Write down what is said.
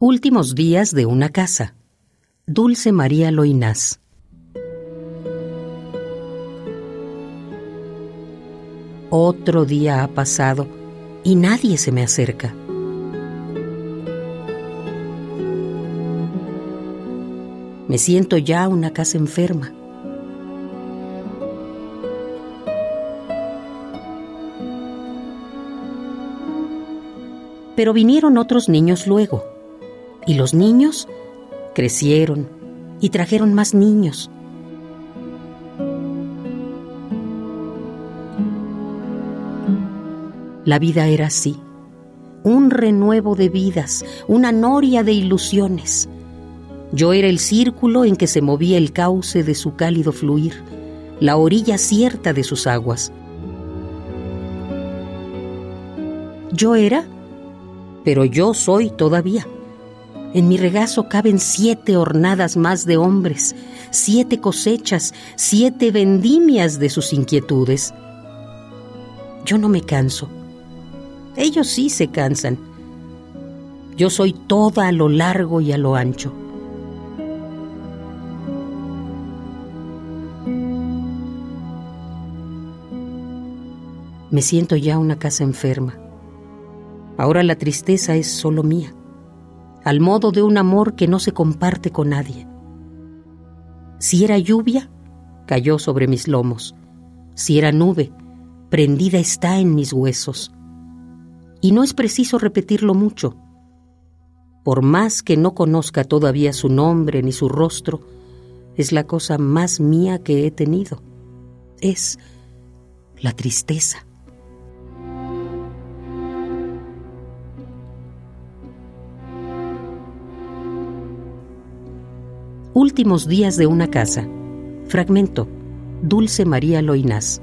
Últimos días de una casa. Dulce María Loinás. Otro día ha pasado y nadie se me acerca. Me siento ya una casa enferma. Pero vinieron otros niños luego, y los niños crecieron y trajeron más niños. La vida era así, un renuevo de vidas, una noria de ilusiones. Yo era el círculo en que se movía el cauce de su cálido fluir, la orilla cierta de sus aguas. Yo era, pero yo soy todavía. En mi regazo caben siete hornadas más de hombres, siete cosechas, siete vendimias de sus inquietudes. Yo no me canso ellos sí se cansan. Yo soy toda a lo largo y a lo ancho. Me siento ya una casa enferma. Ahora la tristeza es solo mía, al modo de un amor que no se comparte con nadie. Si era lluvia, cayó sobre mis lomos. Si era nube, prendida está en mis huesos. Y no es preciso repetirlo mucho. Por más que no conozca todavía su nombre ni su rostro, es la cosa más mía que he tenido. Es la tristeza. Últimos días de una casa. Fragmento. Dulce María Loinás.